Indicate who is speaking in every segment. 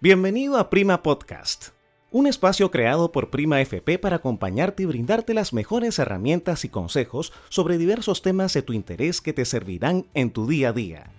Speaker 1: Bienvenido a Prima Podcast, un espacio creado por Prima FP para acompañarte y brindarte las mejores herramientas y consejos sobre diversos temas de tu interés que te servirán en tu día a día.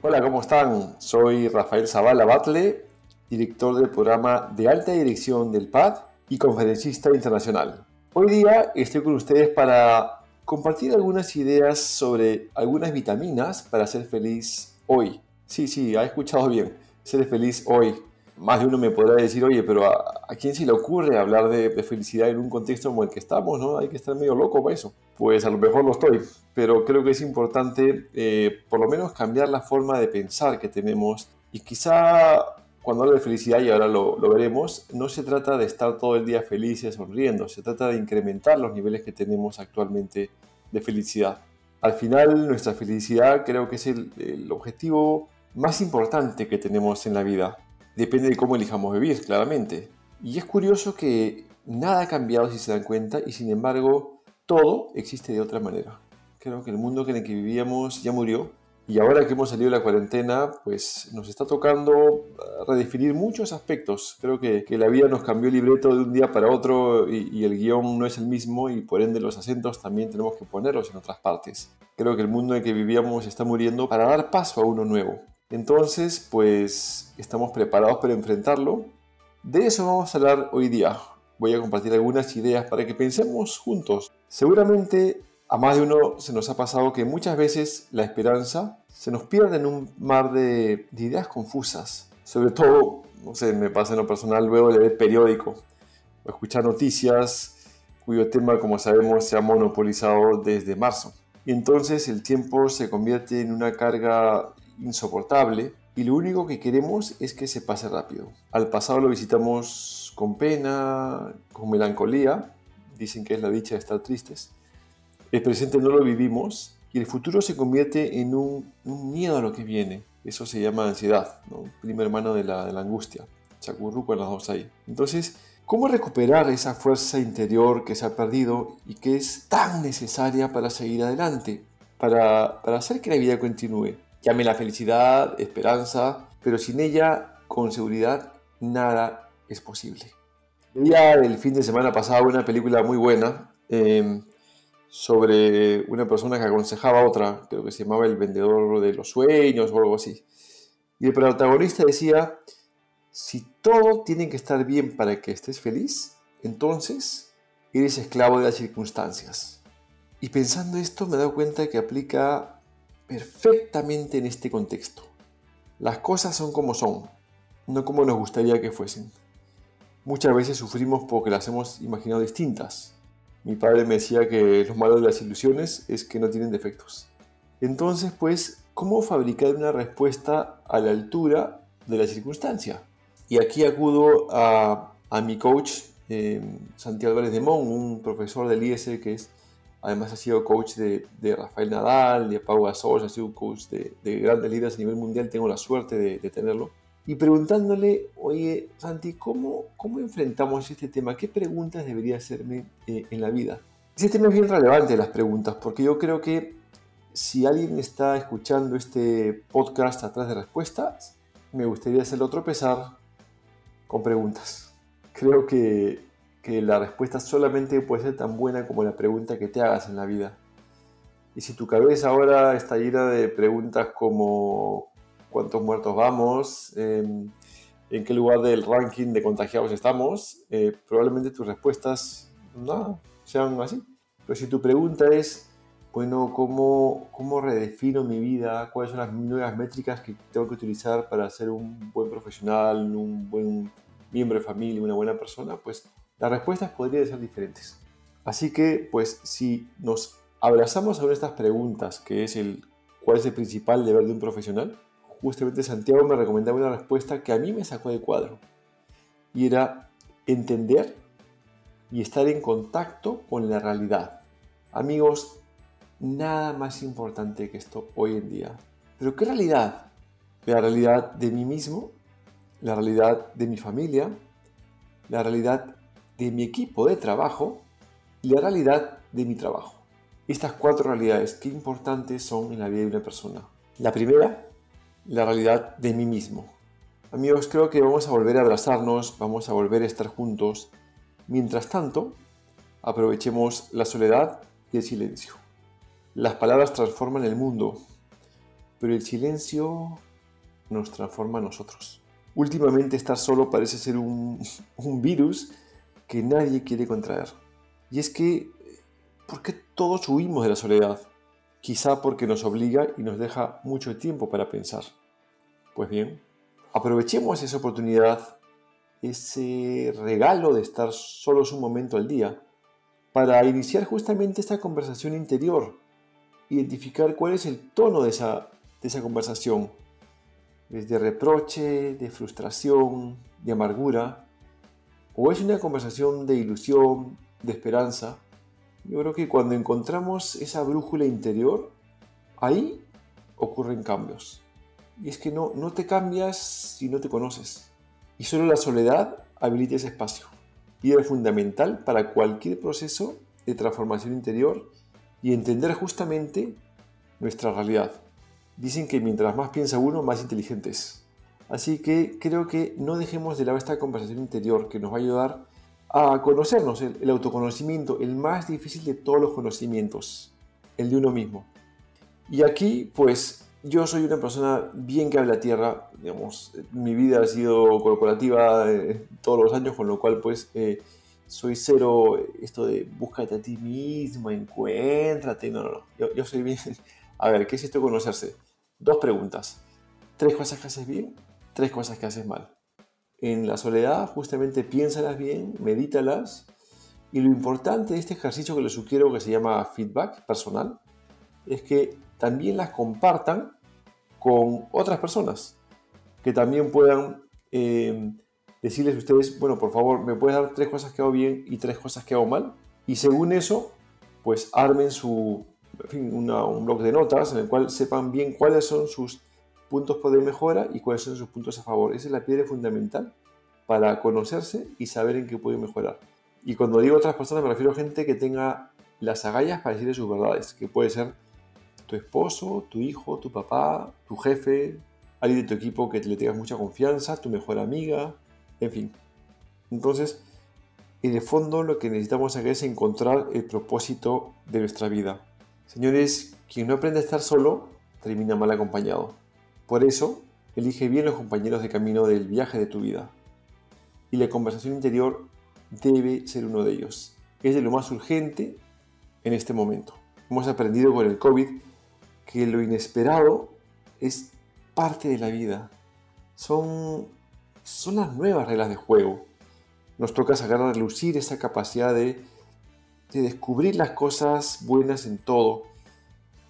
Speaker 2: Hola, ¿cómo están? Soy Rafael Zavala Batle, director del programa de alta dirección del PAD y conferencista internacional. Hoy día estoy con ustedes para compartir algunas ideas sobre algunas vitaminas para ser feliz hoy. Sí, sí, ha escuchado bien, ser feliz hoy. Más de uno me podrá decir, oye, pero ¿a, quién se le ocurre hablar de, felicidad en un contexto como el que estamos? ¿no? Hay que estar medio loco para eso. Pues a lo mejor lo estoy, pero creo que es importante eh, por lo menos cambiar la forma de pensar que tenemos y quizá cuando hablo de felicidad, y ahora lo, lo, veremos, no se trata de estar todo el día felices, sonriendo, se trata de incrementar los niveles que tenemos actualmente de felicidad. Al final, nuestra felicidad creo que es el, el objetivo más importante que tenemos en la vida. Depende de cómo elijamos vivir, claramente. Y es curioso que nada ha cambiado si se dan cuenta y sin embargo todo existe de otra manera. Creo que el mundo en el que vivíamos ya murió y ahora que hemos salido de la cuarentena, pues nos está tocando eh, redefinir muchos aspectos. Creo que, que la vida nos cambió el libreto de un día para otro y, y, el guion no es el mismo y por ende los acentos también tenemos que ponerlos en otras partes. Creo que el mundo en el que vivíamos está muriendo para dar paso a uno nuevo. Entonces, pues estamos preparados para enfrentarlo. De eso vamos a hablar hoy día. Voy a compartir algunas ideas para que pensemos juntos. Seguramente a más de uno se nos ha pasado que muchas veces la esperanza se nos pierde en un mar de, ideas confusas. Sobre todo, no sé, me pasa en lo personal luego de leer periódico o escuchar noticias cuyo tema, como sabemos, se ha monopolizado desde marzo. Y entonces el tiempo se convierte en una carga insoportable y lo único que queremos es que se pase rápido. Al pasado lo visitamos con pena, con melancolía, dicen que es la dicha de estar tristes. El presente no lo vivimos y el futuro se convierte en un, miedo a lo que viene. Eso se llama ansiedad, ¿no? prima hermano de la, angustia. Chacurruco en las dos ahí. Entonces, ¿cómo recuperar esa fuerza interior que se ha perdido y que es tan necesaria para seguir adelante? Para hacer que la vida continúe. Llame la felicidad, esperanza, pero sin ella, con seguridad, nada es posible. Veía el fin de semana pasado una película muy buena eh, sobre una persona que aconsejaba a otra, creo que se llamaba El vendedor de los sueños o algo así. Y el protagonista decía, si todo tiene que estar bien para que estés feliz, entonces eres esclavo de las circunstancias. Y pensando esto me he dado cuenta que aplica perfectamente en este contexto. Las cosas son como son, no como nos gustaría que fuesen. Muchas veces sufrimos porque las hemos imaginado distintas. Mi padre me decía que lo malo de las ilusiones es que no tienen defectos. Entonces, pues, ¿cómo fabricar una respuesta a la altura de la circunstancia? Y aquí acudo a, a mi coach, eh, Santiago Álvarez de Mon, un profesor del IES que es Además ha sido coach de, de Rafael Nadal, de Pau Gasol, ha sido coach de, de, grandes líderes a nivel mundial, tengo la suerte de, de, tenerlo. Y preguntándole, oye, Santi, ¿cómo, ¿cómo enfrentamos este tema? ¿Qué preguntas debería hacerme eh, en la vida? Ese tema es bien relevante, las preguntas, porque yo creo que si alguien está escuchando este podcast atrás de respuestas, me gustaría hacerlo tropezar con preguntas. Creo que que la respuesta solamente puede ser tan buena como la pregunta que te hagas en la vida. Y si tu cabeza ahora está llena de preguntas como cuántos muertos vamos, en qué lugar del ranking de contagiados estamos, eh, probablemente tus respuestas no sean así. Pero si tu pregunta es, bueno, ¿cómo, ¿cómo redefino mi vida? ¿Cuáles son las nuevas métricas que tengo que utilizar para ser un buen profesional, un buen miembro de familia, una buena persona? Pues las respuestas podrían ser diferentes. Así que, pues, si nos abrazamos a estas preguntas, que es el cuál es el principal deber de un profesional, justamente Santiago me recomendaba una respuesta que a mí me sacó de cuadro. Y era entender y estar en contacto con la realidad. Amigos, nada más importante que esto hoy en día. Pero ¿qué realidad? La realidad de mí mismo, la realidad de mi familia, la realidad de mi equipo de trabajo y la realidad de mi trabajo. Estas cuatro realidades, qué importantes son en la vida de una persona. La primera la realidad de mí mismo. Amigos, creo que vamos a volver a abrazarnos, vamos a volver a estar juntos. Mientras tanto, aprovechemos la soledad y el silencio. Las palabras transforman el mundo, pero el silencio nos transforma a nosotros. Últimamente estar solo parece ser un, un virus que nadie quiere contraer. Y es que, ¿por qué todos huimos de la soledad? Quizá porque nos obliga y nos deja mucho tiempo para pensar. Pues bien, aprovechemos esa oportunidad, ese regalo de estar solos un momento al día, para iniciar justamente esta conversación interior, identificar cuál es el tono de esa, de esa conversación, es de reproche, de frustración, de amargura, o es una conversación de ilusión, de esperanza. Yo creo que cuando encontramos esa brújula interior, ahí ocurren cambios. Y es que no, no te cambias si no te conoces. Y solo la soledad habilita ese espacio. Y es fundamental para cualquier proceso de transformación interior y entender justamente nuestra realidad. Dicen que mientras más piensa uno, más inteligente es. Así que creo que no dejemos de lado esta conversación interior que nos va a ayudar a conocernos, el, autoconocimiento, el más difícil de todos los conocimientos, el de uno mismo. Y aquí, pues, yo soy una persona bien que habla tierra, digamos, mi vida ha sido corporativa eh, todos los años, con lo cual, pues, eh, soy cero esto de búscate a ti mismo, encuéntrate, no, no, no, yo, yo soy bien, a ver, ¿qué es esto de conocerse? Dos preguntas. Tres cosas que haces bien, tres cosas que haces mal. En la soledad, justamente piénsalas bien, medítalas. Y lo importante de este ejercicio que les sugiero, que se llama feedback personal, es que también las compartan con otras personas. Que también puedan eh, decirles a ustedes, bueno, por favor, me puedes dar tres cosas que hago bien y tres cosas que hago mal. Y según eso, pues armen su, un blog de notas en el cual sepan bien cuáles son sus puntos de mejora y cuáles son sus puntos a favor. Esa es la piedra fundamental para conocerse y saber en qué puede mejorar. Y cuando digo otras personas me refiero a gente que tenga las agallas para decirle sus verdades, que puede ser tu esposo, tu hijo, tu papá, tu jefe, alguien de tu equipo que le tengas mucha confianza, tu mejor amiga, en fin. Entonces, en el fondo lo que necesitamos hacer es encontrar el propósito de nuestra vida. Señores, quien no aprende a estar solo, termina mal acompañado. Por eso, elige bien los compañeros de camino del viaje de tu vida. Y la conversación interior debe ser uno de ellos. Es de lo más urgente en este momento. Hemos aprendido con el COVID que lo inesperado es parte de la vida. Son, son las nuevas reglas de juego. Nos toca sacar a relucir esa capacidad de de descubrir las cosas buenas en todo,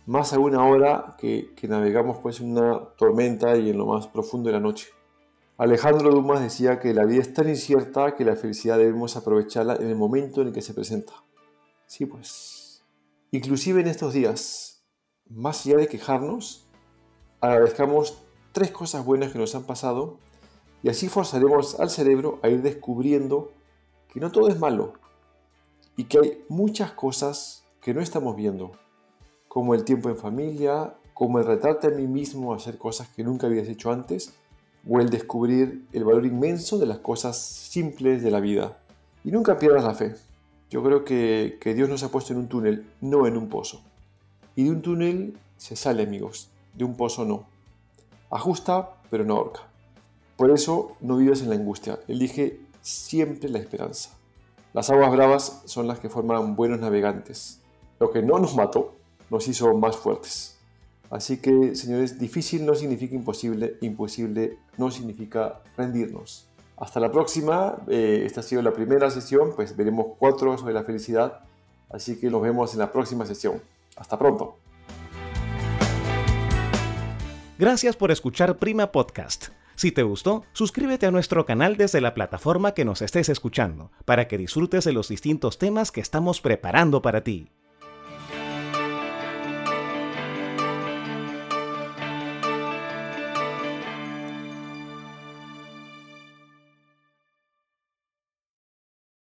Speaker 2: más aún ahora que, que navegamos pues una tormenta y en lo más profundo de la noche. Alejandro Dumas decía que la vida es tan incierta que la felicidad debemos aprovecharla en el momento en el que se presenta. Sí, pues. Inclusive en estos días, más allá de quejarnos, agradezcamos tres cosas buenas que nos han pasado y así forzaremos al cerebro a ir descubriendo que no todo es malo, y que hay muchas cosas que no estamos viendo, como el tiempo en familia, como el retarte a mí mismo a hacer cosas que nunca habías hecho antes, o el descubrir el valor inmenso de las cosas simples de la vida. Y nunca pierdas la fe. Yo creo que, que Dios nos ha puesto en un túnel, no en un pozo. Y de un túnel se sale, amigos, de un pozo no. Ajusta, pero no ahorca. Por eso no vives en la angustia, elige siempre la esperanza. Las aguas bravas son las que forman buenos navegantes. Lo que no nos mató nos hizo más fuertes. Así que, señores, difícil no significa imposible, imposible no significa rendirnos. Hasta la próxima, eh, esta ha sido la primera sesión, pues veremos cuatro sobre la felicidad, así que nos vemos en la próxima sesión. Hasta pronto.
Speaker 1: Gracias por escuchar Prima Podcast. Si te gustó, suscríbete a nuestro canal desde la plataforma que nos estés escuchando, para que disfrutes de los distintos temas que estamos preparando para ti.